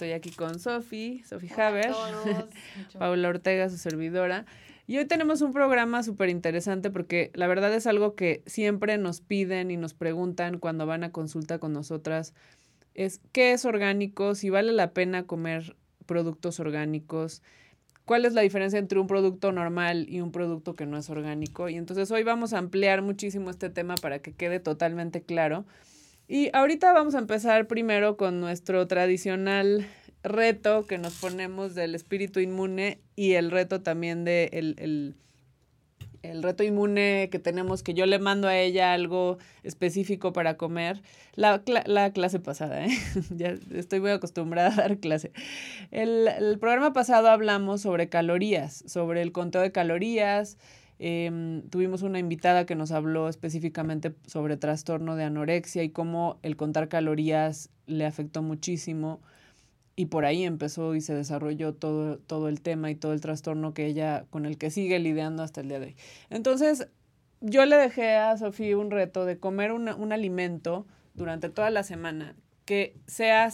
estoy aquí con Sofi, Sofi Haber, Paula Ortega, su servidora. Y hoy tenemos un programa súper interesante porque la verdad es algo que siempre nos piden y nos preguntan cuando van a consulta con nosotras. Es qué es orgánico, si vale la pena comer productos orgánicos, cuál es la diferencia entre un producto normal y un producto que no es orgánico. Y entonces hoy vamos a ampliar muchísimo este tema para que quede totalmente claro. Y ahorita vamos a empezar primero con nuestro tradicional reto que nos ponemos del espíritu inmune y el reto también de el, el, reto inmune que tenemos, que yo le mando a ella algo específico para comer. La, la clase pasada, ¿eh? ya estoy muy acostumbrada a dar clase. El, el programa pasado hablamos sobre calorías, sobre el conteo de calorías, Em, tuvimos una invitada que nos habló específicamente sobre trastorno de anorexia y cómo el contar calorías le afectó muchísimo. Y por ahí empezó y se desarrolló todo, todo el tema y todo el trastorno que ella, con el que sigue lidiando hasta el día de hoy. Entonces, yo le dejé a Sofía un reto de comer un alimento durante toda la semana que sea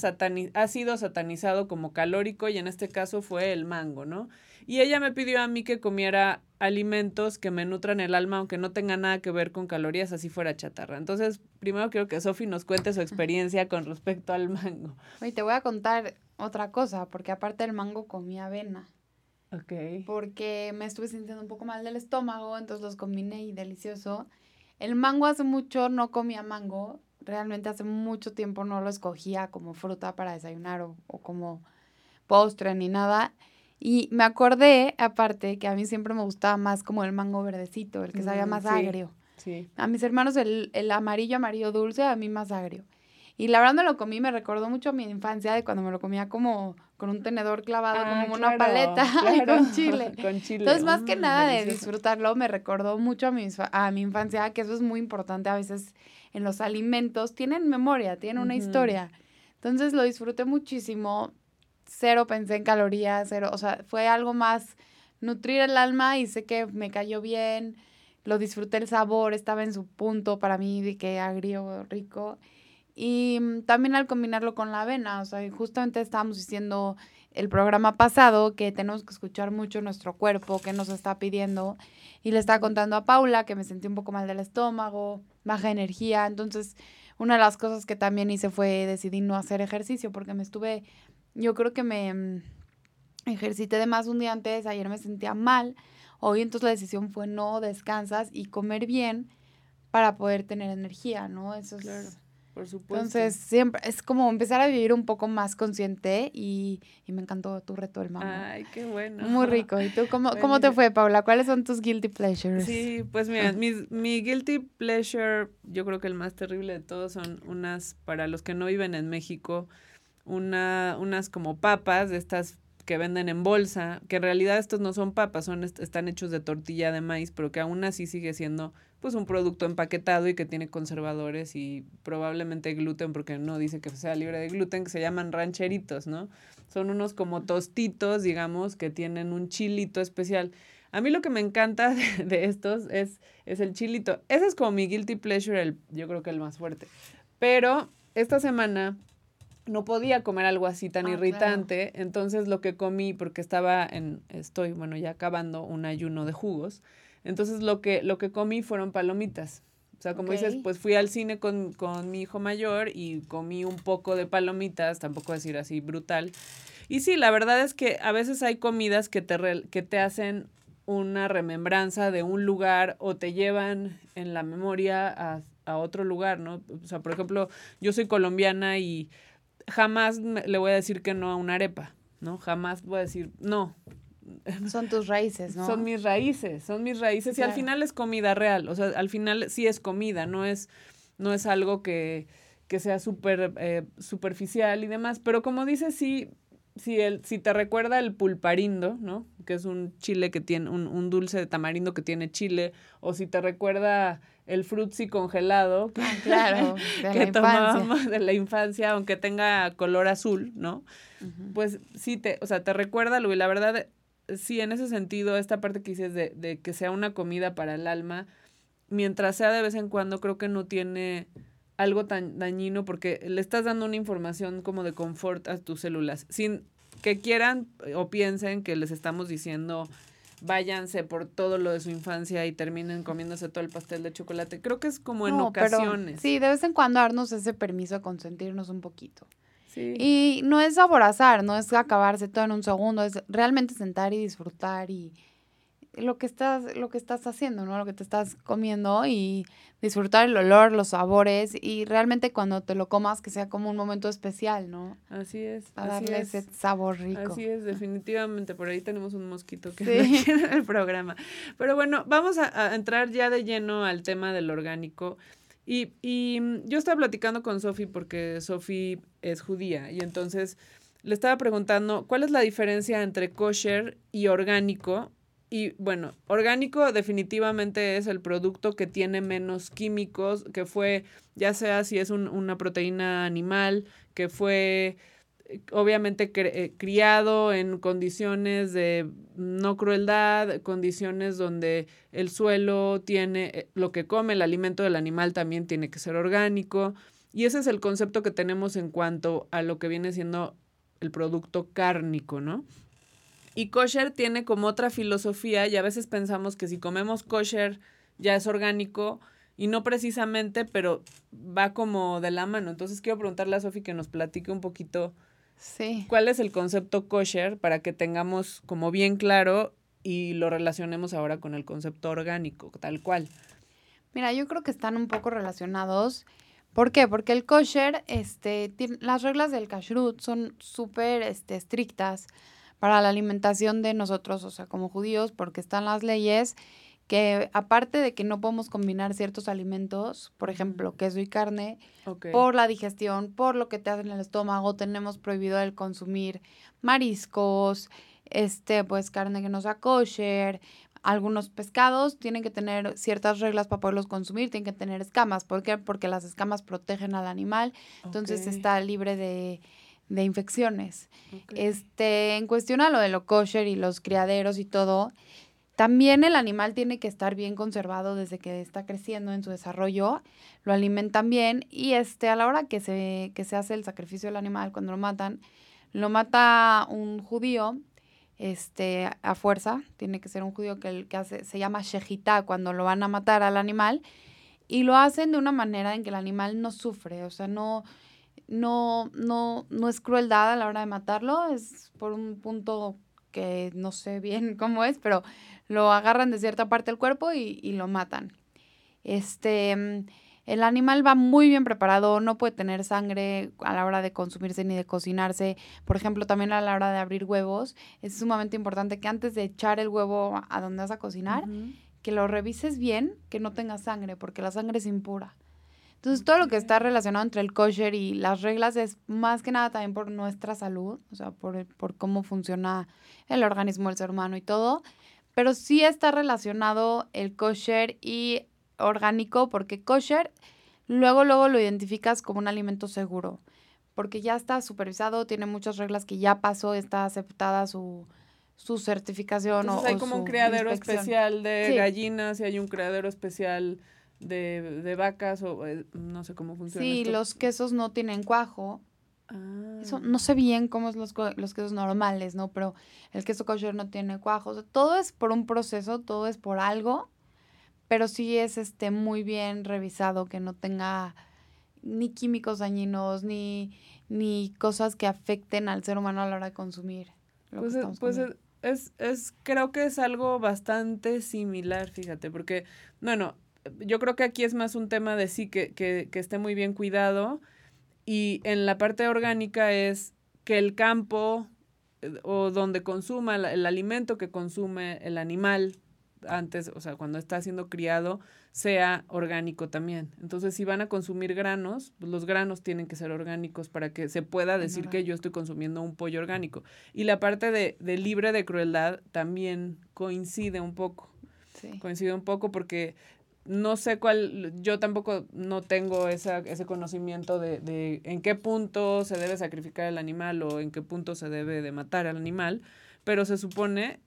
ha sido satanizado como calórico y en este caso fue el mango, ¿no? Y ella me pidió a mí que comiera alimentos que me nutran el alma, aunque no tenga nada que ver con calorías, así fuera chatarra. Entonces, primero quiero que Sofi nos cuente su experiencia con respecto al mango. Oye, te voy a contar otra cosa, porque aparte del mango comí avena. Ok. Porque me estuve sintiendo un poco mal del estómago, entonces los combiné y delicioso. El mango hace mucho no comía mango, realmente hace mucho tiempo no lo escogía como fruta para desayunar o, o como postre ni nada. Y me acordé, aparte, que a mí siempre me gustaba más como el mango verdecito, el que sabía mm, más agrio. Sí. A mis hermanos el, el, amarillo, amarillo dulce, a mí más agrio. Y la verdad me lo comí, me recordó mucho a mi infancia de cuando me lo comía como con un tenedor clavado, ah, como una paleta con chile. con chile. Entonces, más que mm, nada de disfrutarlo, me recordó mucho a mi, a mi infancia, que eso es muy importante a veces en los alimentos. Tienen memoria, tienen una historia. Entonces lo disfruté muchísimo cero pensé en calorías, cero, o sea, fue algo más nutrir el alma y sé que me cayó bien, lo disfruté el sabor, estaba en su punto para mí, de que agrio, rico. Y mm, también al combinarlo con la avena, o sea, justamente estábamos diciendo el programa pasado que tenemos que escuchar mucho nuestro cuerpo, que nos está pidiendo. Y le estaba contando a Paula que me sentí un poco mal del estómago, baja energía. Entonces, una de las cosas que también hice fue decidir no hacer ejercicio porque me estuve yo creo que me mm, ejercité de más un día antes, ayer me sentía mal, hoy entonces la decisión fue no, descansas y comer bien para poder tener energía, ¿no? Eso es... Claro. Por supuesto. Entonces, siempre es como empezar a vivir un poco más consciente y, y me encantó tu reto del mamá. Ay, qué bueno. Muy rico. ¿Y tú cómo, cómo te fue, Paula? ¿Cuáles son tus guilty pleasures? Sí, pues mira, mi, mi guilty pleasure, yo creo que el más terrible de todos son unas, para los que no viven en México, una, unas como papas de estas que venden en bolsa, que en realidad estos no son papas, son están hechos de tortilla de maíz, pero que aún así sigue siendo pues un producto empaquetado y que tiene conservadores y probablemente gluten, porque no dice que sea libre de gluten, que se llaman rancheritos, ¿no? Son unos como tostitos, digamos, que tienen un chilito especial. A mí lo que me encanta de, estos es, es el chilito. Ese es como mi guilty pleasure, el, yo creo que el más fuerte. Pero esta semana no podía comer algo así tan ah, irritante, entonces lo que comí, porque estaba en, estoy, bueno, ya acabando un ayuno de jugos, entonces lo que, lo que comí fueron palomitas. O sea, como dices, pues fui al cine con, con, mi hijo mayor y comí un poco de palomitas, tampoco decir así brutal. Y sí, la verdad es que a veces hay comidas que te, que te hacen una remembranza de un lugar o te llevan en la memoria a, a otro lugar, ¿no? O sea, por ejemplo, yo soy colombiana y jamás le voy a decir que no a una arepa, ¿no? Jamás voy a decir no. Son tus raíces, ¿no? Son mis raíces, son mis raíces. Y al final es comida real, o sea, al final sí es comida, no es, no es algo que, que sea súper eh, superficial y demás, pero como dices, sí, si, el, si te recuerda el pulparindo, ¿no? Que es un chile que tiene, un, un dulce de tamarindo que tiene chile, o si te recuerda el frutzi congelado ah, claro, de que tomábamos de la infancia, aunque tenga color azul, ¿no? Pues sí, te, o sea, te recuerda, Luis, la verdad, sí, en ese sentido, esta parte que dices de, de que sea una comida para el alma, mientras sea de vez en cuando, creo que no tiene algo tan dañino porque le estás dando una información como de confort a tus células, sin que quieran o piensen que les estamos diciendo váyanse por todo lo de su infancia y terminen comiéndose todo el pastel de chocolate. Creo que es como en ocasiones. sí, de vez en cuando darnos ese permiso a consentirnos un poquito. Sí. Y no es aborazar, no es acabarse todo en un segundo, es realmente sentar y disfrutar y, lo que estás, lo que estás haciendo, ¿no? Lo que te estás comiendo y disfrutar el olor, los sabores y realmente cuando te lo comas que sea como un momento especial, ¿no? Así es. Para darle ese sabor rico. Así es, definitivamente. Por ahí tenemos un mosquito que sí. en el programa. Pero bueno, vamos a, entrar ya de lleno al tema del orgánico. Y, y yo estaba platicando con Sofi porque Sofi es judía y entonces le estaba preguntando cuál es la diferencia entre kosher y orgánico y bueno, orgánico definitivamente es el producto que tiene menos químicos, que fue, ya sea si es una proteína animal, que fue obviamente eh, criado en condiciones de no crueldad, condiciones donde el suelo tiene eh, lo que come, el alimento del animal también tiene que ser orgánico. Y ese es el concepto que tenemos en cuanto a lo que viene siendo el producto cárnico, ¿no? Y kosher tiene como otra filosofía y a veces pensamos que si comemos kosher ya es orgánico y no precisamente, pero va como de la mano. Entonces quiero preguntarle a Sofi que nos platique un poquito sí. cuál es el concepto kosher para que tengamos como bien claro y lo relacionemos ahora con el concepto orgánico, tal cual. Mira, yo creo que están un poco relacionados. ¿Por qué? Porque el kosher, este, las reglas del kashrut son súper este, estrictas para la alimentación de nosotros, o sea, como judíos, porque están las leyes que aparte de que no podemos combinar ciertos alimentos, por ejemplo, queso y carne, por la digestión, por lo que te hace en el estómago, tenemos prohibido el consumir mariscos, este, pues carne que no sea kosher, algunos pescados tienen que tener ciertas reglas para poderlos consumir, tienen que tener escamas. ¿Por qué? Porque las escamas protegen al animal, entonces está libre de, de infecciones. Este, en cuestión a lo de lo kosher y los criaderos y todo, también el animal tiene que estar bien conservado desde que está creciendo en su desarrollo, lo alimentan bien y este, a la hora que se, que se hace el sacrificio del animal, cuando lo matan, lo mata un judío este, a fuerza, tiene que ser un judío que, que hace, se llama shejitá cuando lo van a matar al animal, y lo hacen de una manera en que el animal no sufre, o sea, no, no, no, no es crueldad a la hora de matarlo, es por un punto que no sé bien cómo es, pero lo agarran de cierta parte del cuerpo y, y lo matan. Este, mm, el animal va muy bien preparado, no puede tener sangre a la hora de consumirse ni de cocinarse. Por ejemplo, también a la hora de abrir huevos, es sumamente importante que antes de echar el huevo a donde vas a cocinar, que lo revises bien, que no tenga sangre, porque la sangre es impura. Entonces, todo lo que está relacionado entre el kosher y las reglas es más que nada también por nuestra salud, o sea, por, por cómo funciona el organismo del ser humano y todo. Pero sí está relacionado el kosher y orgánico, porque kosher luego, luego lo identificas como un alimento seguro, porque ya está supervisado, tiene muchas reglas que ya pasó, está aceptada su, su certificación. o, hay como un criadero especial de gallinas y hay un criadero especial de, de vacas o eh, no sé cómo funciona. Sí, los quesos no tienen cuajo. Ah. Eso, no sé bien cómo es los, los quesos normales, ¿no? Pero el queso kosher no tiene cuajo. todo es por un proceso, todo es por algo, pero sí es este muy bien revisado, que no tenga ni químicos dañinos, ni, ni cosas que afecten al ser humano a la hora de consumir. pues, pues es, es, creo que es algo bastante similar, fíjate, porque, bueno, yo creo que aquí es más un tema de sí, que, que, que esté muy bien cuidado. Y en la parte orgánica es que el campo eh, o donde consuma el, alimento que consume el animal antes, o sea, cuando está siendo criado, sea orgánico también. Entonces, si van a consumir granos, pues los granos tienen que ser orgánicos para que se pueda decir que yo estoy consumiendo un pollo orgánico. Y la parte de, de libre de crueldad también coincide un poco. Sí. Coincide un poco porque no sé cuál, yo tampoco no tengo esa, ese conocimiento de, de, en qué punto se debe sacrificar el animal o en qué punto se debe de matar al animal, pero se supone,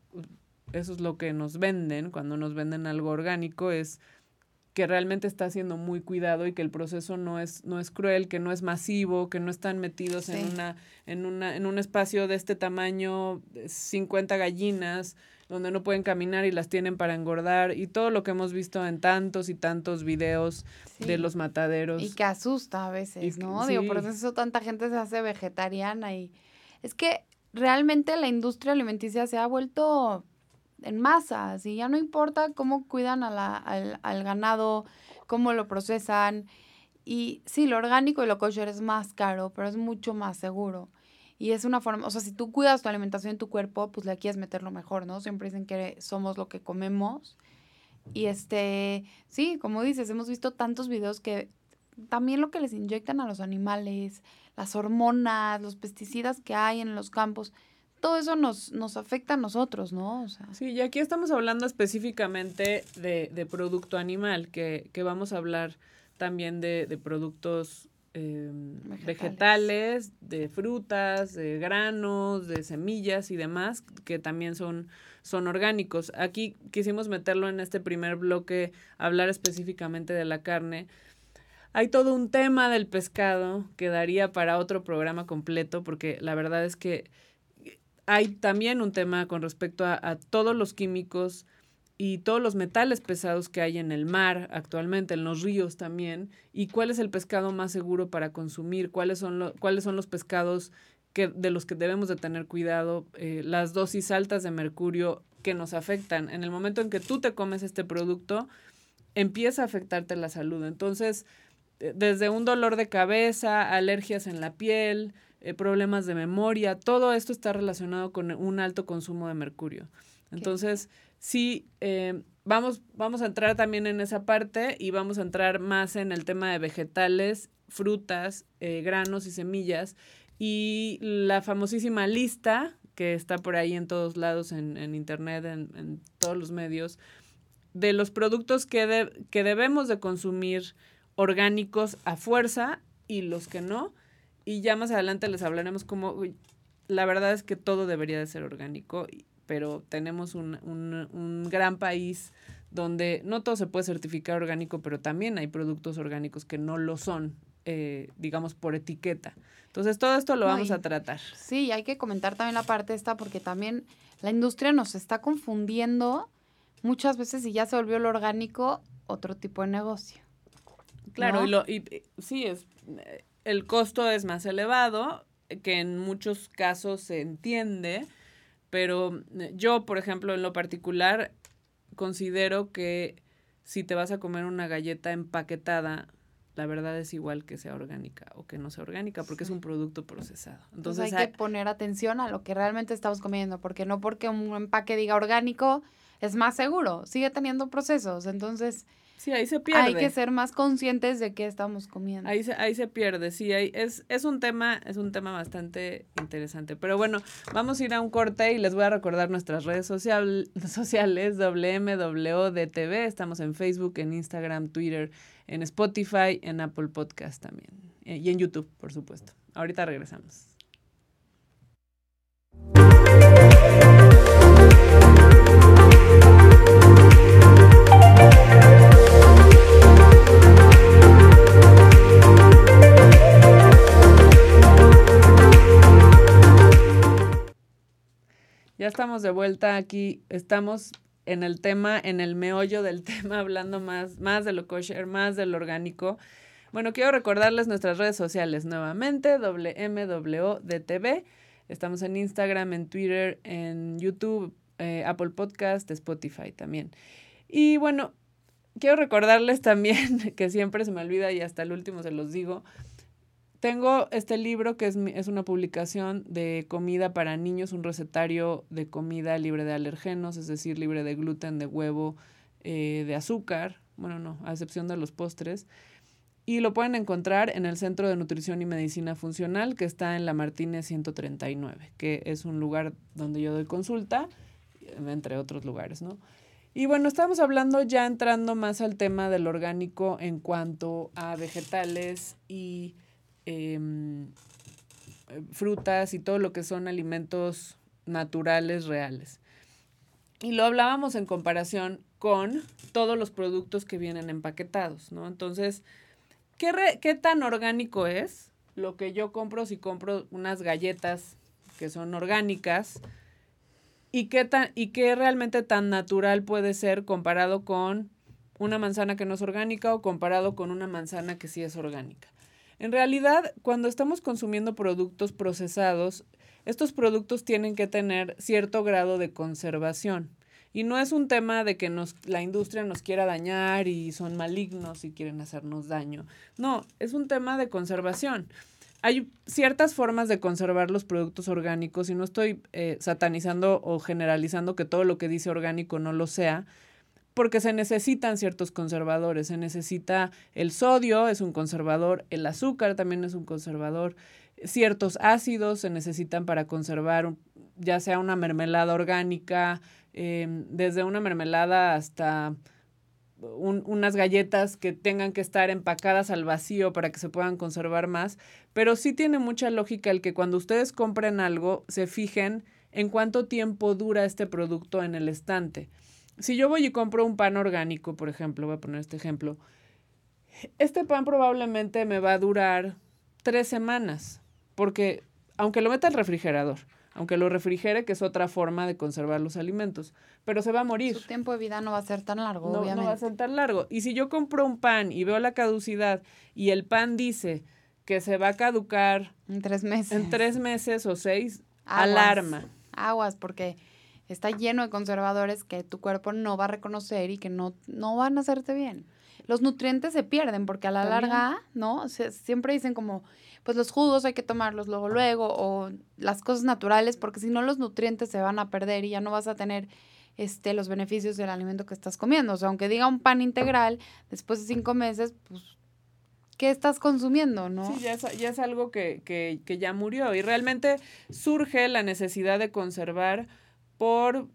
eso es lo que nos venden, cuando nos venden algo orgánico, es que realmente está siendo muy cuidado y que el proceso no es, no es cruel, que no es masivo, que no están metidos en, una, en, una, en un espacio de este tamaño, 50 gallinas, donde no pueden caminar y las tienen para engordar y todo lo que hemos visto en tantos y tantos videos de los mataderos. Y que asusta a veces, ¿no? Digo, por eso tanta gente se hace vegetariana y es que realmente la industria alimenticia se ha vuelto en masa, y ya no importa cómo cuidan a la, al, al ganado, cómo lo procesan. Y sí, lo orgánico y lo kosher es más caro, pero es mucho más seguro. Y es una forma, o sea, si tú cuidas tu alimentación en tu cuerpo, pues le quieres meter lo mejor, ¿no? Siempre dicen que somos lo que comemos. Y este, sí, como dices, hemos visto tantos videos que también lo que les inyectan a los animales, las hormonas, los pesticidas que hay en los campos, todo eso nos, nos afecta a nosotros, ¿no? Sí, y aquí estamos hablando específicamente de, de producto animal, que, que, vamos a hablar también de, de productos Em, vegetales. de frutas, de granos, de semillas y demás, que también son, son orgánicos. Aquí quisimos meterlo en este primer bloque, hablar específicamente de la carne. Hay todo un tema del pescado que daría para otro programa completo, porque la verdad es que hay también un tema con respecto a, a todos los químicos y todos los metales pesados que hay en el mar actualmente, en los ríos también, y cuál es el pescado más seguro para consumir, cuáles son, cuáles son los pescados que, de los que debemos de tener cuidado, eh, las dosis altas de mercurio que nos afectan. En el momento en que tú te comes este producto, empieza a afectarte la salud. Entonces, desde un dolor de cabeza, alergias en la piel, eh, problemas de memoria, todo esto está relacionado con un alto consumo de mercurio. Entonces, sí, eh, vamos, vamos a entrar también en esa parte y vamos a entrar más en el tema de vegetales, frutas, eh, granos y semillas. Y la famosísima lista, que está por ahí en todos lados, en, en internet, en, en, todos los medios, de los productos que, que debemos de consumir orgánicos a fuerza y los que no. Y ya más adelante les hablaremos cómo, la verdad es que todo debería de ser orgánico pero tenemos un, un, un, gran país donde no todo se puede certificar orgánico, pero también hay productos orgánicos que no lo son, eh, digamos, por etiqueta. Entonces, todo esto lo vamos a tratar. Sí, hay que comentar también la parte esta, porque también la industria nos está confundiendo muchas veces y ya se volvió lo orgánico otro tipo de negocio. Claro, y, lo, y sí, es, el costo es más elevado, que en muchos casos se entiende, pero eh, yo, por ejemplo, en lo particular, considero que si te vas a comer una galleta empaquetada, la verdad es igual que sea orgánica o que no sea orgánica, porque es un producto procesado. Entonces, hay que poner atención a lo que realmente estamos comiendo, porque no porque un empaque diga orgánico es más seguro, sigue teniendo procesos. Entonces, Sí, ahí se pierde. Hay que ser más conscientes de qué estamos comiendo. Ahí se, ahí se pierde, sí, ahí es, es un tema, es un tema bastante interesante. Pero bueno, vamos a ir a un corte y les voy a recordar nuestras redes social, sociales, WMWDTV, estamos en Facebook, en Instagram, Twitter, en Spotify, en Apple Podcast también. Eh, y en YouTube, por supuesto. Ahorita regresamos. Ya estamos de vuelta aquí. Estamos en el tema, en el meollo del tema, hablando más, más de lo kosher, más de lo orgánico. Bueno, quiero recordarles nuestras redes sociales nuevamente, WMWDTV. Estamos en Instagram, en Twitter, en YouTube, eh, Apple Podcast, Spotify también. Y bueno, quiero recordarles también, que siempre se me olvida y hasta el último se los digo, tengo este libro que es, es, una publicación de comida para niños, un recetario de comida libre de alergenos, es decir, libre de gluten, de huevo, eh, de azúcar, bueno, no, a excepción de los postres. Y lo pueden encontrar en el Centro de Nutrición y Medicina Funcional, que está en la Martínez 139, que es un lugar donde yo doy consulta, entre otros lugares, ¿no? Y bueno, estamos hablando ya entrando más al tema del orgánico en cuanto a vegetales y Em, frutas y todo lo que son alimentos naturales reales. Y lo hablábamos en comparación con todos los productos que vienen empaquetados, ¿no? Entonces, ¿qué, ¿qué tan orgánico es lo que yo compro si compro unas galletas que son orgánicas? ¿Y qué, tan, ¿Y qué realmente tan natural puede ser comparado con una manzana que no es orgánica o comparado con una manzana que sí es orgánica? En realidad, cuando estamos consumiendo productos procesados, estos productos tienen que tener cierto grado de conservación. Y no es un tema de que nos, la industria nos quiera dañar y son malignos y quieren hacernos daño. No, es un tema de conservación. Hay ciertas formas de conservar los productos orgánicos y no estoy eh, satanizando o generalizando que todo lo que dice orgánico no lo sea, porque se necesitan ciertos conservadores. Se necesita el sodio, es un conservador, el azúcar también es un conservador, ciertos ácidos se necesitan para conservar ya sea una mermelada orgánica, em, desde una mermelada hasta unas galletas que tengan que estar empacadas al vacío para que se puedan conservar más, pero sí tiene mucha lógica el que cuando ustedes compren algo se fijen en cuánto tiempo dura este producto en el estante. Si yo voy y compro un pan orgánico, por ejemplo, voy a poner este ejemplo, este pan probablemente me va a durar tres semanas porque aunque lo meta al refrigerador, aunque lo refrigere, que es otra forma de conservar los alimentos, pero se va a morir. Su tiempo de vida no va a ser tan largo, obviamente. No va a ser tan largo. Y si yo compro un pan y veo la caducidad y el pan dice que se va a caducar en tres meses, en tres meses o seis, alarma. Aguas, porque está lleno de conservadores que tu cuerpo no va a reconocer y que no, no van a hacerte bien. Los nutrientes se pierden porque a la larga, ¿no? siempre dicen como pues los jugos hay que tomarlos luego, luego, o las cosas naturales, porque si no los nutrientes se van a perder y ya no vas a tener este, los beneficios del alimento que estás comiendo. O sea, aunque diga un pan integral, después de cinco meses, pues, ¿qué estás consumiendo, no? Sí, ya es, ya es algo que, que, que ya murió y realmente surge la necesidad de conservar por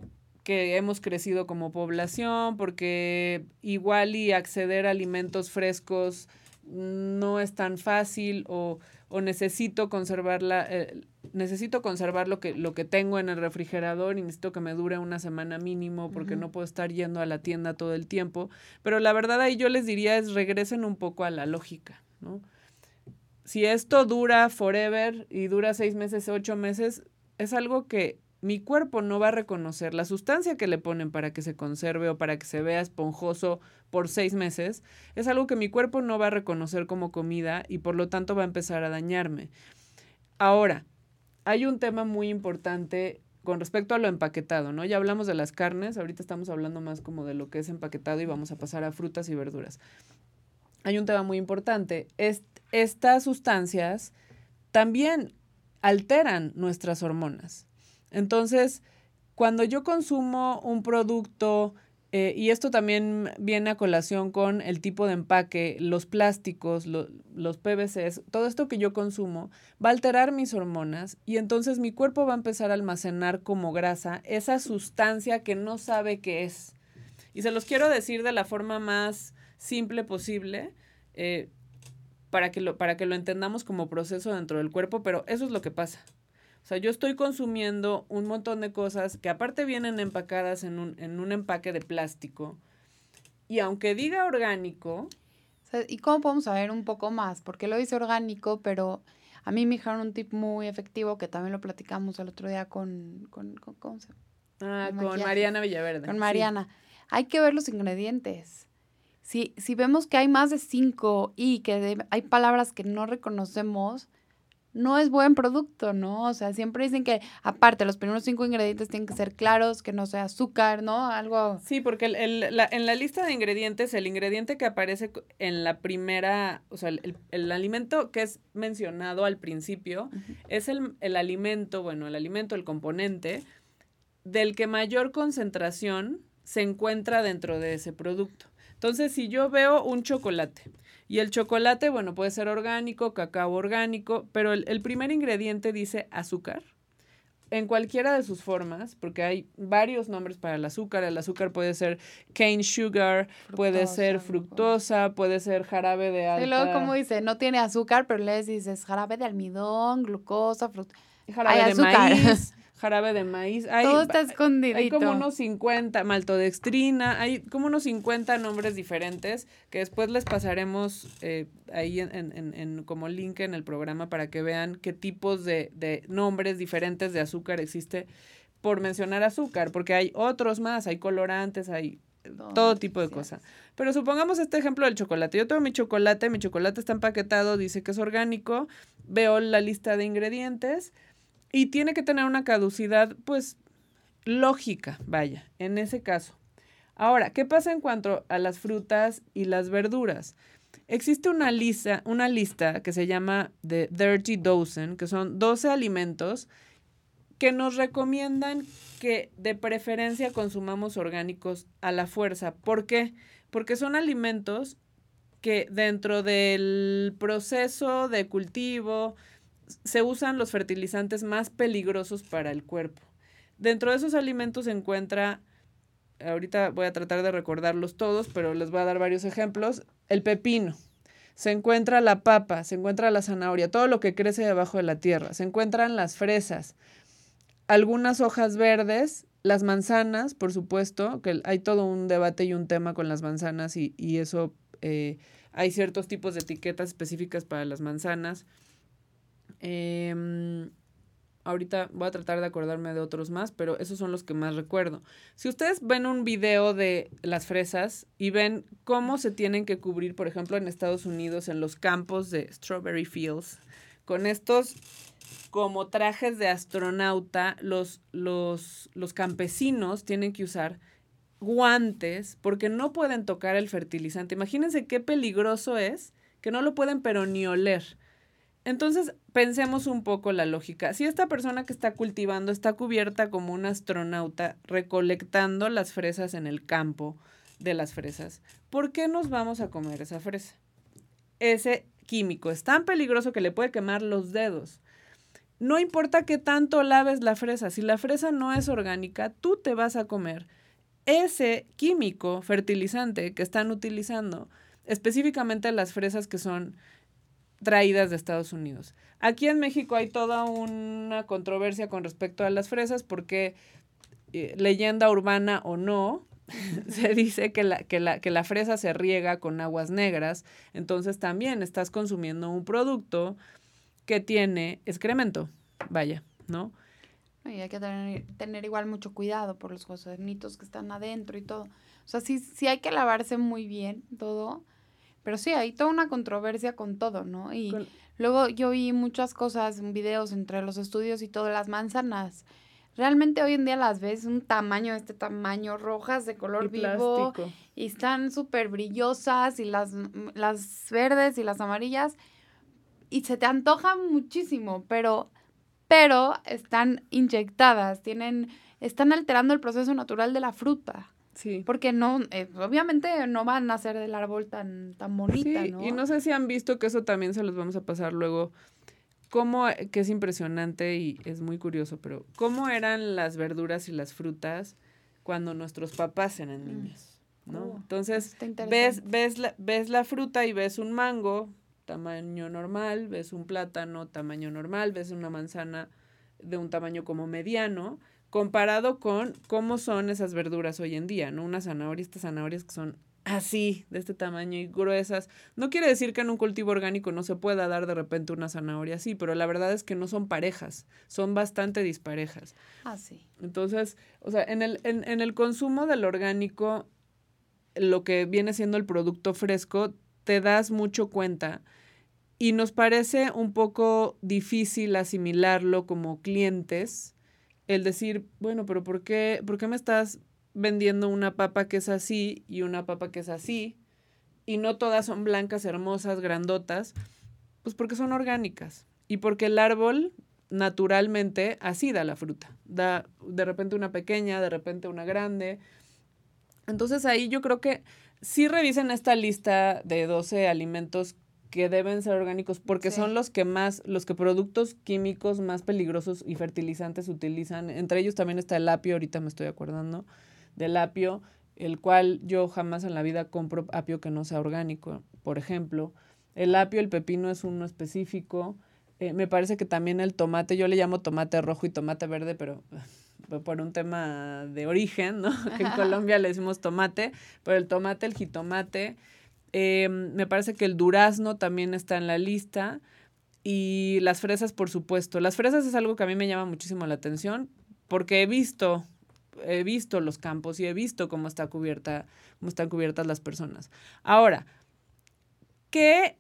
que hemos crecido como población, porque igual y acceder a alimentos frescos no es tan fácil o, o necesito conservarla, eh, necesito conservar lo que, lo que tengo en el refrigerador y necesito que me dure una semana mínimo porque no puedo estar yendo a la tienda todo el tiempo. Pero la verdad ahí yo les diría es regresen un poco a la lógica, ¿no? Si esto dura forever y dura seis meses, ocho meses, es algo que mi cuerpo no va a reconocer la sustancia que le ponen para que se conserve o para que se vea esponjoso por seis meses, es algo que mi cuerpo no va a reconocer como comida y por lo tanto va a empezar a dañarme. Ahora, hay un tema muy importante con respecto a lo empaquetado, ¿no? Ya hablamos de las carnes, ahorita estamos hablando más como de lo que es empaquetado y vamos a pasar a frutas y verduras. Hay un tema muy importante. estas sustancias también alteran nuestras hormonas. Entonces, cuando yo consumo un producto, eh, y esto también viene a colación con el tipo de empaque, los plásticos, los PVCs, todo esto que yo consumo va a alterar mis hormonas y entonces mi cuerpo va a empezar a almacenar como grasa esa sustancia que no sabe qué es. Y se los quiero decir de la forma más simple posible. Eh, para que, lo, para que lo entendamos como proceso dentro del cuerpo, pero eso es lo que pasa. O sea, yo estoy consumiendo un montón de cosas que aparte vienen empacadas en un, en un empaque de plástico. Y aunque diga orgánico... ¿Y cómo podemos saber un poco más? Porque lo dice orgánico, pero a mí me dijeron un tip muy efectivo que también lo platicamos el otro día con... con, ¿Cómo se Ah, con Mariana Villaverde. Con Mariana. Hay que ver los ingredientes. Si, si vemos que hay más de cinco y que hay palabras que no reconocemos, no es buen producto, ¿no? O sea, siempre dicen que aparte los primeros cinco ingredientes tienen que ser claros, que no sea azúcar, ¿no? Algo... Sí, porque el, la, en la lista de ingredientes, el ingrediente que aparece en la primera, o sea, el, alimento que es mencionado al principio, es el, el alimento, bueno, el alimento, el componente, del que mayor concentración se encuentra dentro de ese producto. Entonces, si yo veo un chocolate, y el chocolate, bueno, puede ser orgánico, cacao orgánico, pero el, primer ingrediente dice azúcar en cualquiera de sus formas, porque hay varios nombres para el azúcar. El azúcar puede ser cane sugar, puede ser fructosa, puede ser jarabe de alta. Y luego, como dice, no tiene azúcar, pero le dices jarabe de almidón, glucosa, fructosa. Jarabe de maíz. jarabe de maíz. Hay, Todo está escondido. Hay como unos 50, maltodextrina, hay como unos 50 nombres diferentes que después les pasaremos eh, ahí en, en, en, como link en el programa para que vean qué tipos de, de nombres diferentes de azúcar existe por mencionar azúcar, porque hay otros más, hay colorantes, hay todo tipo de cosas. Pero supongamos este ejemplo del chocolate. Yo tengo mi chocolate, mi chocolate está empaquetado, dice que es orgánico, veo la lista de ingredientes y tiene que tener una caducidad, pues, lógica, vaya, en ese caso. Ahora, ¿qué pasa en cuanto a las frutas y las verduras? Existe una lista, una lista que se llama The Dirty Dozen, que son 12 alimentos que nos recomiendan que de preferencia consumamos orgánicos a la fuerza. ¿Por qué? Porque son alimentos que dentro del proceso de cultivo se usan los fertilizantes más peligrosos para el cuerpo. Dentro de esos alimentos se encuentra, ahorita voy a tratar de recordarlos todos, pero les voy a dar varios ejemplos, el pepino, se encuentra la papa, se encuentra la zanahoria, todo lo que crece debajo de la tierra, se encuentran las fresas, algunas hojas verdes, las manzanas, por supuesto, que hay todo un debate y un tema con las manzanas y, y eso, eh, hay ciertos tipos de etiquetas específicas para las manzanas. Em, ahorita voy a tratar de acordarme de otros más, pero esos son los que más recuerdo. Si ustedes ven un video de las fresas y ven cómo se tienen que cubrir, por ejemplo, en Estados Unidos, en los campos de Strawberry Fields, con estos como trajes de astronauta, los, los, los campesinos tienen que usar guantes porque no pueden tocar el fertilizante. Imagínense qué peligroso es que no lo pueden pero ni oler. Entonces, pensemos un poco la lógica. Si esta persona que está cultivando está cubierta como un astronauta recolectando las fresas en el campo de las fresas, ¿por qué nos vamos a comer esa fresa? Ese químico es tan peligroso que le puede quemar los dedos. No importa qué tanto laves la fresa, si la fresa no es orgánica, tú te vas a comer ese químico fertilizante que están utilizando, específicamente las fresas que son traídas de Estados Unidos. Aquí en México hay toda una controversia con respecto a las fresas porque eh, leyenda urbana o no, se dice que la, que, la, que la fresa se riega con aguas negras, entonces también estás consumiendo un producto que tiene excremento, vaya, ¿no? Y hay que tener, igual mucho cuidado por los gusanitos que están adentro y todo. O sea, sí, sí hay que lavarse muy bien todo, pero sí, hay toda una controversia con todo, ¿no? Y luego yo vi muchas cosas, videos entre los estudios y todo, las manzanas. Realmente hoy en día las ves un tamaño de este tamaño, rojas de color vivo. Y están súper brillosas y las, las verdes y las amarillas y se te antojan muchísimo, pero, pero están inyectadas, tienen, están alterando el proceso natural de la fruta. Sí. Porque no, eh, obviamente no van a ser del árbol tan, tan bonita, sí, Y no sé si han visto que eso también se los vamos a pasar luego. Cómo, que es impresionante y es muy curioso, pero cómo eran las verduras y las frutas cuando nuestros papás eran mm. niños, ¿no? Oh, Entonces, ves, ves, la, ves la fruta y ves un mango, tamaño normal, ves un plátano tamaño normal, ves una manzana de un tamaño como mediano, comparado con cómo son esas verduras hoy en día, ¿no? Una zanahoria, estas zanahorias que son así, de este tamaño y gruesas. No quiere decir que en un cultivo orgánico no se pueda dar de repente una zanahoria así, pero la verdad es que no son parejas, son bastante disparejas. Ah, sí. Entonces, o sea, en el, en, en el consumo del orgánico, lo que viene siendo el producto fresco, te das mucho cuenta y nos parece un poco difícil asimilarlo como clientes, el decir, bueno, pero ¿por qué, ¿por qué me estás vendiendo una papa que es así y una papa que es así? Y no todas son blancas, hermosas, grandotas, pues porque son orgánicas y porque el árbol naturalmente así da la fruta. Da de repente una pequeña, de repente una grande. Entonces ahí yo creo que sí revisen esta lista de 12 alimentos que deben ser orgánicos porque son los que más, los que productos químicos más peligrosos y fertilizantes utilizan. Entre ellos también está el apio, ahorita me estoy acordando del apio, el cual yo jamás en la vida compro apio que no sea orgánico, por ejemplo. El apio, el pepino es uno específico. Eh, me parece que también el tomate, yo le llamo tomate rojo y tomate verde, pero por un tema de origen, ¿no? Que en Colombia le decimos tomate, pero el tomate, el jitomate, eh, me parece que el durazno también está en la lista y las fresas, por supuesto. Las fresas es algo que a mí me llama muchísimo la atención porque he visto, he visto los campos y he visto cómo está cubierta, cómo están cubiertas las personas. Ahora, ¿qué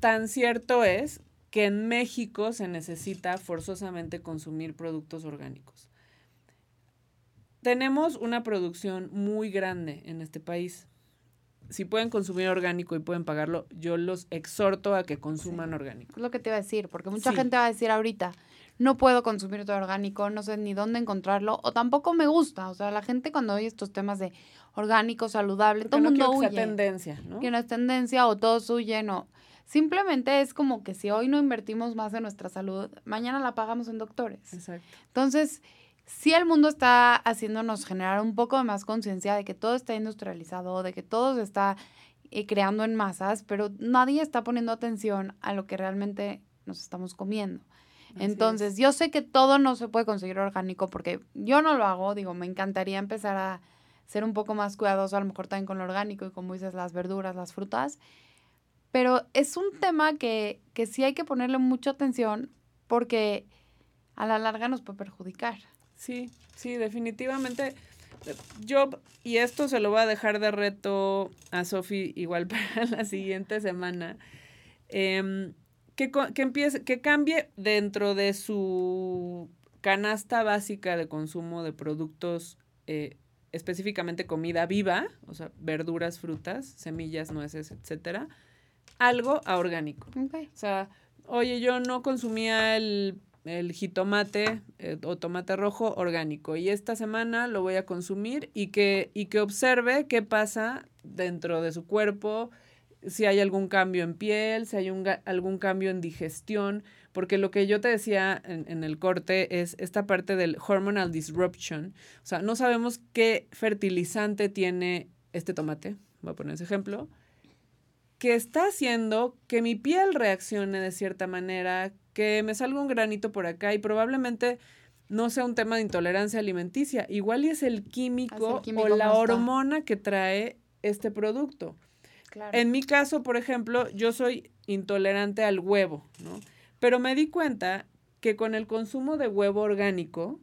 tan cierto es que en México se necesita forzosamente consumir productos orgánicos? tenemos una producción muy grande en este país. Si pueden consumir orgánico y pueden pagarlo, yo los exhorto a que consuman orgánico. Es lo que te iba a decir, porque mucha gente va a decir ahorita, no puedo consumir todo orgánico, no sé ni dónde encontrarlo, o tampoco me gusta. O sea, la gente cuando oye estos temas de orgánico, saludable, todo el mundo huye. Que tendencia, ¿no? Que no es tendencia o todos huyen o... Simplemente es como que si hoy no invertimos más en nuestra salud, mañana la pagamos en doctores. Exacto. Entonces, si el mundo está haciéndonos generar un poco de más conciencia de que todo está industrializado, de que todo se está eh, creando en masas, pero nadie está poniendo atención a lo que realmente nos estamos comiendo. Entonces, yo sé que todo no se puede conseguir orgánico porque yo no lo hago, digo, me encantaría empezar a ser un poco más cuidadoso, a lo mejor también con lo orgánico y como dices, las verduras, las frutas, pero es un tema que, que sí hay que ponerle mucha atención porque a la larga nos puede perjudicar. Sí, sí, definitivamente. Yo, y esto se lo voy a dejar de reto a Sofi igual para la siguiente semana, em, que, que, empiece, que cambie dentro de su canasta básica de consumo de productos, eh, específicamente comida viva, o sea, verduras, frutas, semillas, nueces, etcétera, algo a orgánico. O sea, oye, yo no consumía el el jitomate eh, o tomate rojo orgánico. Y esta semana lo voy a consumir y que, y que observe qué pasa dentro de su cuerpo, si hay algún cambio en piel, si hay un, algún cambio en digestión, porque lo que yo te decía en, en, el corte es esta parte del hormonal disruption. O sea, no sabemos qué fertilizante tiene este tomate, voy a poner ese ejemplo, que está haciendo que mi piel reaccione de cierta manera, que me salga un granito por acá y probablemente no sea un tema de intolerancia alimenticia, igual y es el químico, o la hormona que trae este producto. En mi caso, por ejemplo, yo soy intolerante al huevo, ¿no? Pero me di cuenta que con el consumo de huevo orgánico,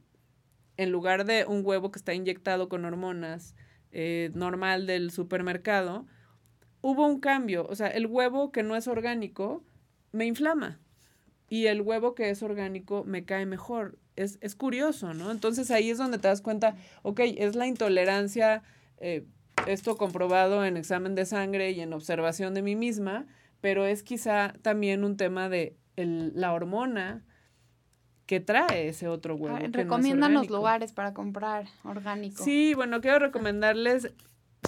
en lugar de un huevo que está inyectado con hormonas eh, normal del supermercado, hubo un cambio. O sea, el huevo que no es orgánico me inflama y el huevo que es orgánico me cae mejor. Es, es curioso, ¿no? Entonces ahí es donde te das cuenta, ok, es la intolerancia, eh, esto comprobado en examen de sangre y en observación de mí misma, pero es quizá también un tema de la hormona que trae ese otro huevo. Recomiendan los lugares para comprar orgánico. Sí, bueno, quiero recomendarles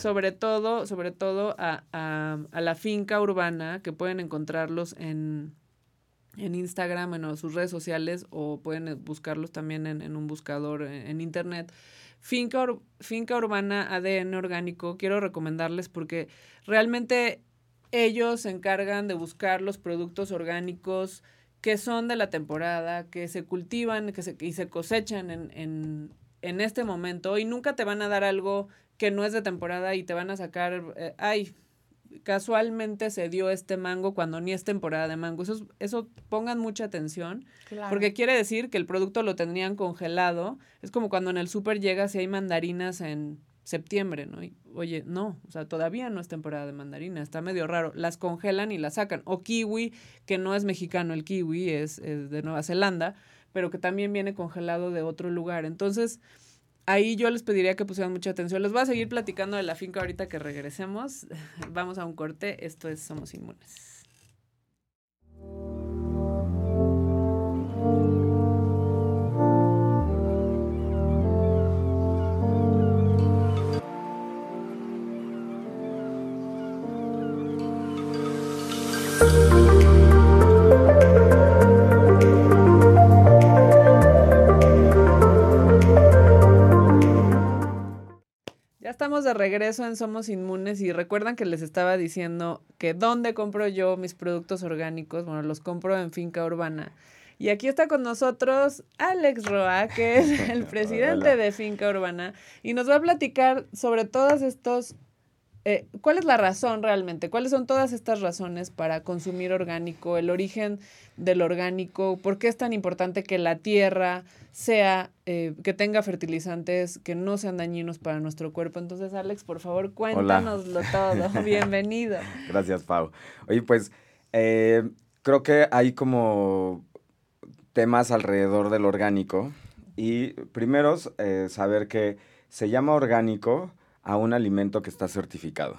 sobre todo, sobre todo a, a la finca urbana, que pueden encontrarlos en en Instagram, en sus redes sociales o pueden buscarlos también en, un buscador en, internet. Finca, Finca Urbana ADN Orgánico, quiero recomendarles porque realmente ellos se encargan de buscar los productos orgánicos que son de la temporada, que se cultivan que se, y se cosechan en, en, en este momento y nunca te van a dar algo que no es de temporada y te van a sacar, eh, ay, casualmente se dio este mango cuando ni es temporada de mango. Eso, eso pongan mucha atención, porque quiere decir que el producto lo tendrían congelado. Es como cuando en el súper llegas y hay mandarinas en septiembre, ¿no? Y, oye, no, o sea, todavía no es temporada de mandarina, está medio raro. Las congelan y las sacan. O kiwi, que no es mexicano el kiwi, es, es de Nueva Zelanda, pero que también viene congelado de otro lugar. Entonces, ahí yo les pediría que pusieran mucha atención. Les voy a seguir platicando de la finca ahorita que regresemos. Vamos a un corte. Esto es Somos Inmunes. De regreso en Somos Inmunes y recuerdan que les estaba diciendo que dónde compro yo mis productos orgánicos, bueno, los compro en Finca Urbana. Y aquí está con nosotros Alex Roa, que es el presidente de Finca Urbana, y nos va a platicar sobre todos estos eh, ¿cuál es la razón realmente? ¿Cuáles son todas estas razones para consumir orgánico? El origen del orgánico, ¿por qué es tan importante que la tierra sea, eh, que tenga fertilizantes que no sean dañinos para nuestro cuerpo? Entonces, Alex, por favor, cuéntanoslo todo. Bienvenido. Gracias, Pau. Oye, pues eh, creo que hay como temas alrededor del orgánico y primero saber que se llama orgánico a un alimento que está certificado.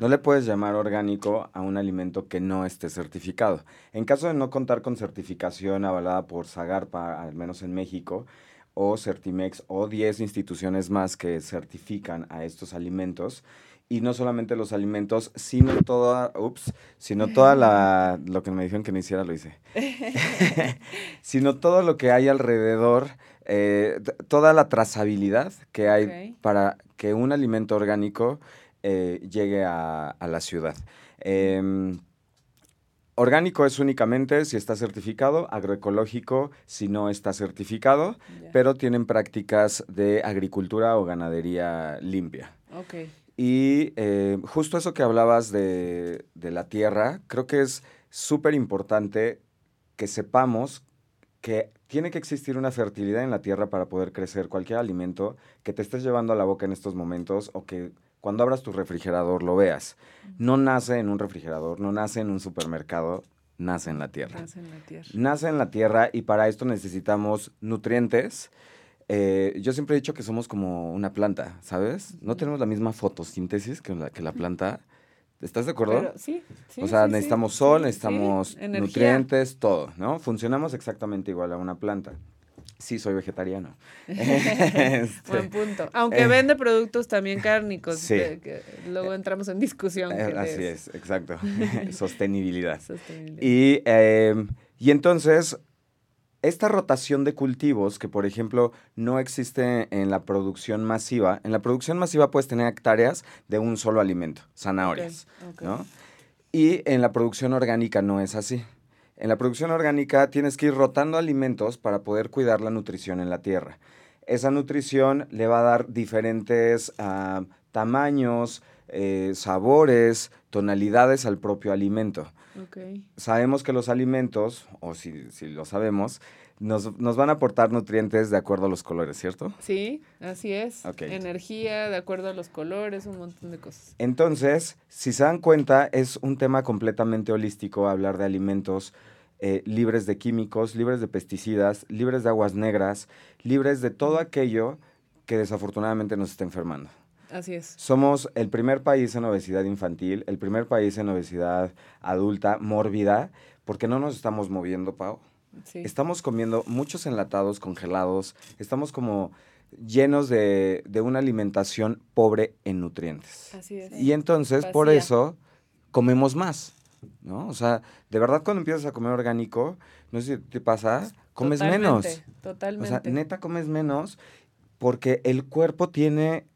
No le puedes llamar orgánico a un alimento que no esté certificado. En caso de no contar con certificación avalada por Zagarpa, al menos en México, o Certimex, o 10 instituciones más que certifican a estos alimentos, y no solamente los alimentos, sino toda, ups, sino toda la, lo que me dijeron que no hiciera lo hice, sino todo lo que hay alrededor, eh, toda la trazabilidad que hay para que un alimento orgánico eh, llegue a, la ciudad. Em, orgánico es únicamente si está certificado, agroecológico si no está certificado, pero tienen prácticas de agricultura o ganadería limpia. Y eh, justo eso que hablabas de, de la tierra, creo que es súper importante que sepamos que tiene que existir una fertilidad en la tierra para poder crecer cualquier alimento que te estés llevando a la boca en estos momentos o que cuando abras tu refrigerador lo veas. No nace en un refrigerador, no nace en un supermercado, nace en la tierra. Nace en la tierra. Nace en la tierra y para esto necesitamos nutrientes. Eh, yo siempre he dicho que somos como una planta, ¿sabes? No tenemos la misma fotosíntesis que la, que la planta. ¿Estás de acuerdo? sí, sí. O sea, necesitamos sol, necesitamos nutrientes, todo, ¿no? Funcionamos exactamente igual a una planta. Sí, soy vegetariano. este, Buen punto. Aunque eh, vende productos también cárnicos, que, luego entramos en discusión. Eh, así es, exacto. Sostenibilidad. Sostenibilidad. Y, eh, y entonces, esta rotación de cultivos, que por ejemplo no existe en la producción masiva, en la producción masiva puedes tener hectáreas de un solo alimento, zanahorias, ¿no? Y en la producción orgánica no es así. En la producción orgánica tienes que ir rotando alimentos para poder cuidar la nutrición en la tierra. Esa nutrición le va a dar diferentes ah, tamaños, eh, sabores, tonalidades al propio alimento. Sabemos que los alimentos, o si, si lo sabemos, nos, van a aportar nutrientes de acuerdo a los colores, ¿cierto? Sí, así es. Energía de acuerdo a los colores, un montón de cosas. Entonces, si se dan cuenta, es un tema completamente holístico hablar de alimentos eh, libres de químicos, libres de pesticidas, libres de aguas negras, libres de todo aquello que desafortunadamente nos está enfermando. Así es. Somos el primer país en obesidad infantil, el primer país en obesidad adulta, mórbida, porque no nos estamos moviendo, Pau. Sí. Estamos comiendo muchos enlatados, congelados, estamos como llenos de, una alimentación pobre en nutrientes. Así es. Y entonces, por eso, comemos más, ¿no? O sea, de verdad cuando empiezas a comer orgánico, no sé si te pasa, comes menos. Totalmente. O sea, neta comes menos porque el cuerpo tiene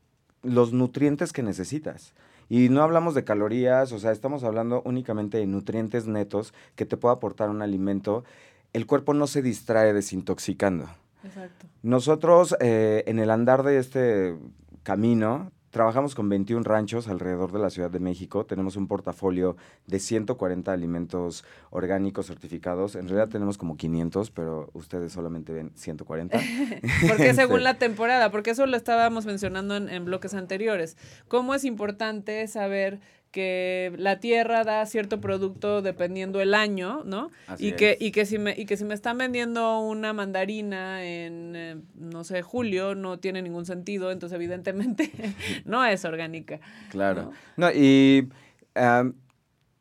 los nutrientes que necesitas. Y no hablamos de calorías, o sea, estamos hablando únicamente de nutrientes netos que te puede aportar un alimento. El cuerpo no se distrae desintoxicando. Exacto. Nosotros, eh, en el andar de este camino, Trabajamos con 21 ranchos alrededor de la Ciudad de México. Tenemos un portafolio de 140 alimentos orgánicos certificados. En realidad tenemos como 500, pero ustedes solamente ven 140. porque según la temporada, porque eso lo estábamos mencionando en, en bloques anteriores. ¿Cómo es importante saber que la tierra da cierto producto dependiendo el año, ¿no? y que, y que si me, y que si me están vendiendo una mandarina en, eh, no sé, julio, no tiene ningún sentido, entonces evidentemente no es orgánica. Claro. No, y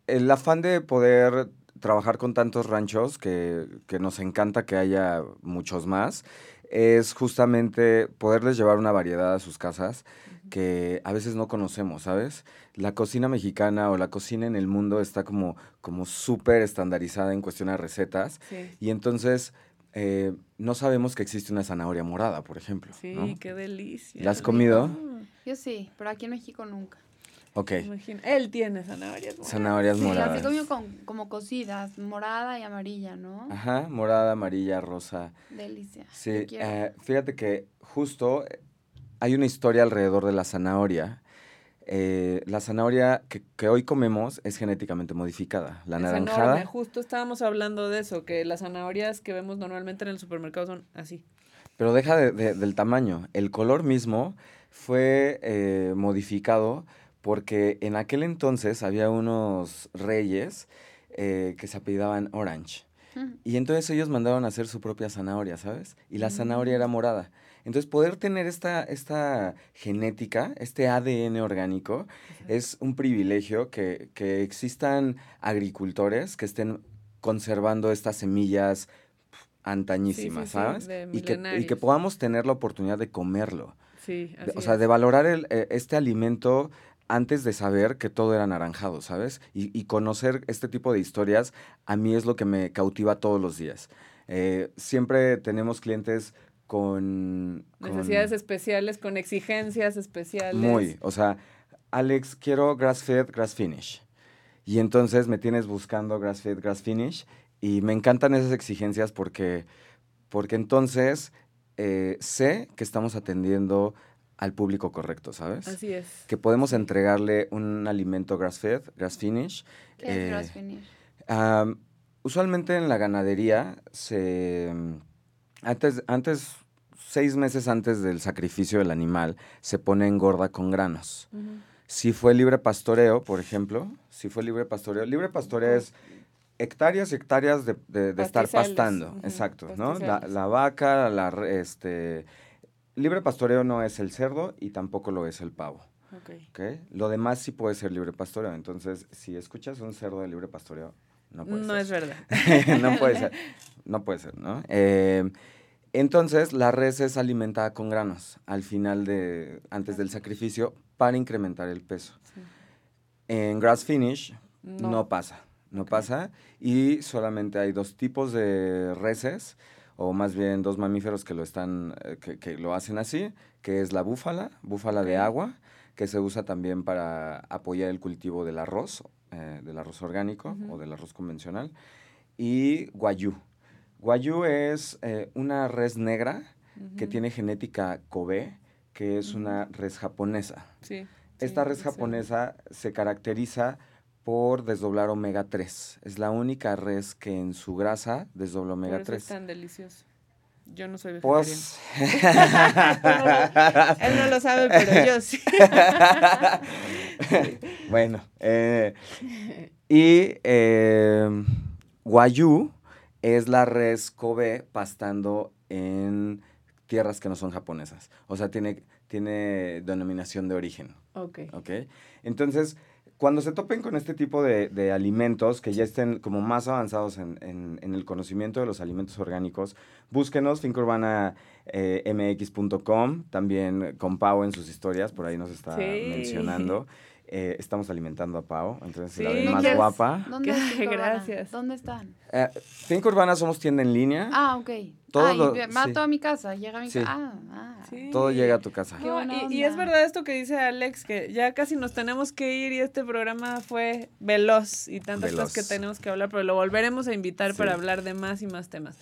el afán de poder trabajar con tantos ranchos, que, que nos encanta que haya muchos más, es justamente poderles llevar una variedad a sus casas que a veces no conocemos, ¿sabes? La cocina mexicana o la cocina en el mundo está como, como súper estandarizada en cuestión de recetas. Y entonces eh, no sabemos que existe una zanahoria morada, por ejemplo. Sí, qué delicia. ¿La has comido? Yo sí, pero aquí en México nunca. Ok. Él tiene zanahorias moradas. Zanahorias sí, moradas. Las he comido con, como cocidas, morada y amarilla, ¿no? Ajá, morada, amarilla, rosa. Delicia. Sí, eh, fíjate que justo eh, hay una historia alrededor de la zanahoria. Eh, la zanahoria que, hoy comemos es genéticamente modificada. La naranjada. Justo estábamos hablando de eso, que las zanahorias que vemos normalmente en el supermercado son así. Pero deja del tamaño. El color mismo fue modificado porque en aquel entonces había unos reyes eh, que se apellidaban Orange. Y entonces ellos mandaron a hacer su propia zanahoria, ¿sabes? Y la zanahoria era mm. morada. Entonces, poder tener esta, esta genética, este ADN orgánico, es un privilegio que, que, existan agricultores que estén conservando estas semillas antañísimas, ¿sabes? y, que, y que podamos tener la oportunidad de comerlo. Sí, así o sea, de valorar el, eh, este alimento antes de saber que todo era naranjado, ¿sabes? Y, conocer este tipo de historias a mí es lo que me cautiva todos los días. Eh, siempre tenemos clientes con, Necesidades especiales, con exigencias especiales. Muy, o sea, Alex, quiero grass fed, grass finish. Y entonces me tienes buscando grass fed, grass finish. Y me encantan esas exigencias porque, porque entonces eh, sé que estamos atendiendo al público correcto, ¿sabes? Así es. Que podemos entregarle un alimento grass-fed, grass-finish. ¿Qué es eh, grass-finish? usualmente en la ganadería se... Antes, antes, seis meses antes del sacrificio del animal, se pone engorda con granos. Si fue libre pastoreo, por ejemplo, si fue libre pastoreo, libre pastoreo es hectáreas y hectáreas de, estar pastando, exacto, ¿no? La, la, vaca, la, este, libre pastoreo no es el cerdo y tampoco lo es el pavo. Okay. Lo demás sí puede ser libre pastoreo. Entonces, si escuchas un cerdo de libre pastoreo, no puede ser. No es verdad. no puede ser. No puede ser, ¿no? Eh, entonces, la res es alimentada con granos al final de, antes del sacrificio para incrementar el peso. En grass finish no, pasa, no pasa. Y solamente hay dos tipos de reses o más bien dos mamíferos que lo están, eh, que, lo hacen así, que es la búfala, búfala de agua, que se usa también para apoyar el cultivo del arroz, eh, del arroz orgánico o del arroz convencional, y guayú. Guayú es eh, una res negra que tiene genética Kobe, que es una res japonesa. Sí, Esta res japonesa se caracteriza por desdoblar omega 3. Es la única res que en su grasa desdobla omega por eso 3. Es tan delicioso. Yo no soy pues, vegetariano. Él no lo sabe, pero yo sí. bueno, eh, y eh, Guayú es la res Kobe pastando en tierras que no son japonesas. O sea, tiene, tiene denominación de origen. Ok. Ok. Entonces, cuando se topen con este tipo de, alimentos que ya estén como más avanzados en, el conocimiento de los alimentos orgánicos, búsquenos fincurbana.mx.com, eh, también con Pau en sus historias, por ahí nos está mencionando. Eh, estamos alimentando a Pau, entonces la ven más guapa. ¿Dónde Gracias. ¿Dónde están? Eh, Finca Urbana somos tienda en línea. Ah, ok. Todo ah, mato a mi casa, llega a mi casa. Ah, ah. Todo llega a tu casa. y, y, es verdad esto que dice Alex, que ya casi nos tenemos que ir y este programa fue veloz y tantas cosas que tenemos que hablar, pero lo volveremos a invitar para hablar de más y más temas.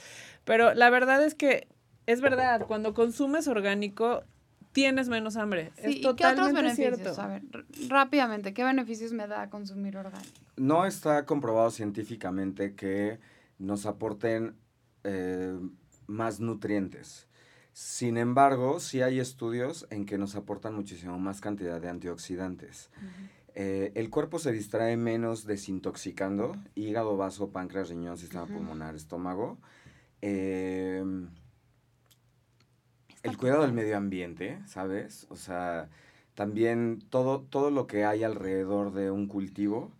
Pero la verdad es que es verdad, cuando consumes orgánico, tienes menos hambre. es totalmente ¿qué otros beneficios? Cierto. A ver, rápidamente, ¿qué beneficios me da consumir orgánico? No está comprobado científicamente que nos aporten eh, más nutrientes. Sin embargo, sí hay estudios en que nos aportan muchísimo más cantidad de antioxidantes. Eh, el cuerpo se distrae menos desintoxicando, hígado, vaso, páncreas, riñón, sistema pulmonar, estómago. Eh, el cuidado del medio ambiente, ¿sabes? O sea, también todo, todo lo que hay alrededor de un cultivo.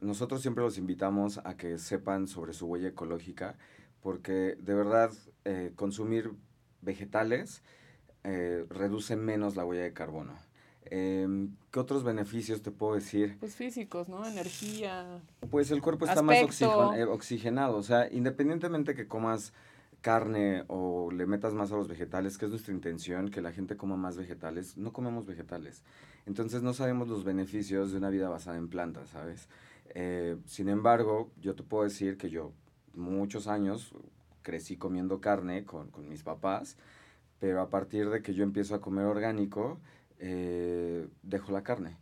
nosotros siempre los invitamos a que sepan sobre su huella ecológica, porque de verdad eh, consumir vegetales eh, reduce menos la huella de carbono. Em, ¿Qué otros beneficios te puedo decir? Pues físicos, ¿no? Energía. Pues el cuerpo está más eh, oxigenado. O sea, independientemente que comas carne o le metas más a los vegetales, que es nuestra intención, que la gente coma más vegetales, no comemos vegetales. Entonces no sabemos los beneficios de una vida basada en plantas, ¿sabes? Eh, sin embargo, yo te puedo decir que yo muchos años crecí comiendo carne con, con mis papás, pero a partir de que yo empiezo a comer orgánico, eh, dejo la carne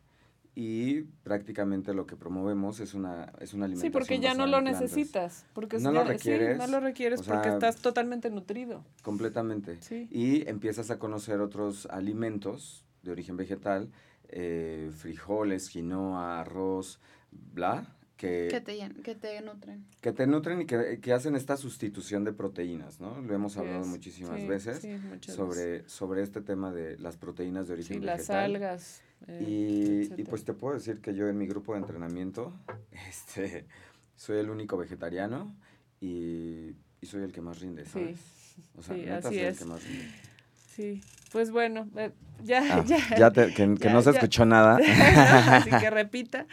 y prácticamente lo que promovemos es una, es una alimentación. Sí, porque ya no lo necesitas. Porque no, lo requieres, no lo requieres. porque estás totalmente nutrido. Completamente. Sí. Y empiezas a conocer otros alimentos de origen vegetal, eh, frijoles, quinoa, arroz, bla, que, que, te, que te nutren. Que te nutren y que, que, hacen esta sustitución de proteínas, ¿no? Lo hemos hablado muchísimas veces sobre, sobre este tema de las proteínas de origen sí, vegetal. las algas. Eh, y, pues te puedo decir que yo en mi grupo de entrenamiento este, soy el único vegetariano y, y soy el que más rinde, ¿sabes? O sea, neta soy el que más rinde. Sí, pues bueno, eh, ya, ah, ya. ya que, no se escuchó nada. así que repita.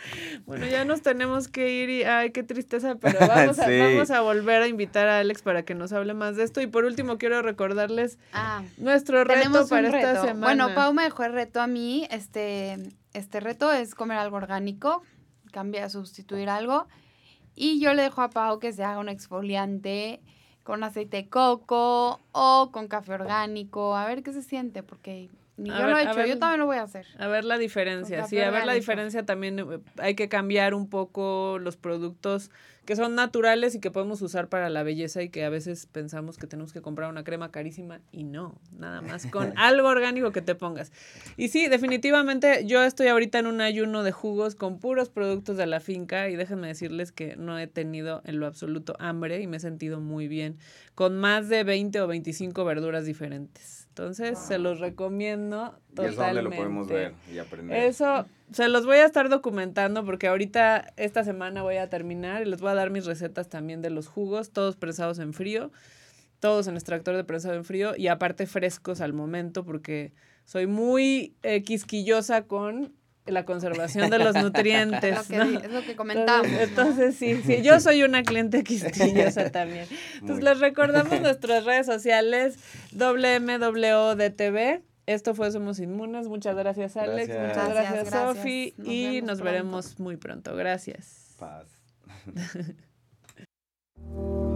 Bueno, ya nos tenemos que ir y, ay, qué tristeza, pero vamos a, vamos a volver a invitar a Alex para que nos hable más de esto. Y por último, quiero recordarles ah, nuestro reto para esta semana. Bueno, Pau me dejó el reto a mí. Este, este reto es comer algo orgánico, cambiar, sustituir algo. Y yo le dejo a Pau que se haga un exfoliante con aceite de coco o con café orgánico, a ver qué se siente, porque ni yo lo he hecho, yo también lo voy a hacer. A ver la diferencia, sí, a ver la diferencia también eh, hay que cambiar un poco los productos que son naturales y que podemos usar para la belleza y que a veces pensamos que tenemos que comprar una crema carísima y no, nada más con algo orgánico que te pongas. Y sí, definitivamente yo estoy ahorita en un ayuno de jugos con puros productos de la finca y déjenme decirles que no he tenido en lo absoluto hambre y me he sentido muy bien con más de 20 o 25 verduras diferentes. Entonces, se los recomiendo totalmente. ¿Y eso lo podemos ver y aprender? Eso se los voy a estar documentando porque ahorita esta semana voy a terminar y les voy a dar mis recetas también de los jugos, todos prensados en frío, todos en extractor de prensado en frío y aparte frescos al momento porque soy muy eh, quisquillosa con la conservación de los nutrientes. es, lo que, es lo que comentamos. Entonces, sí, sí, yo soy una cliente quisquillosa también. Entonces, les recordamos nuestras redes sociales, WMWDTV esto fue Somos Inmunes. Muchas gracias, Alex. Muchas gracias, Sofi. Y nos veremos muy pronto. Gracias. Paz.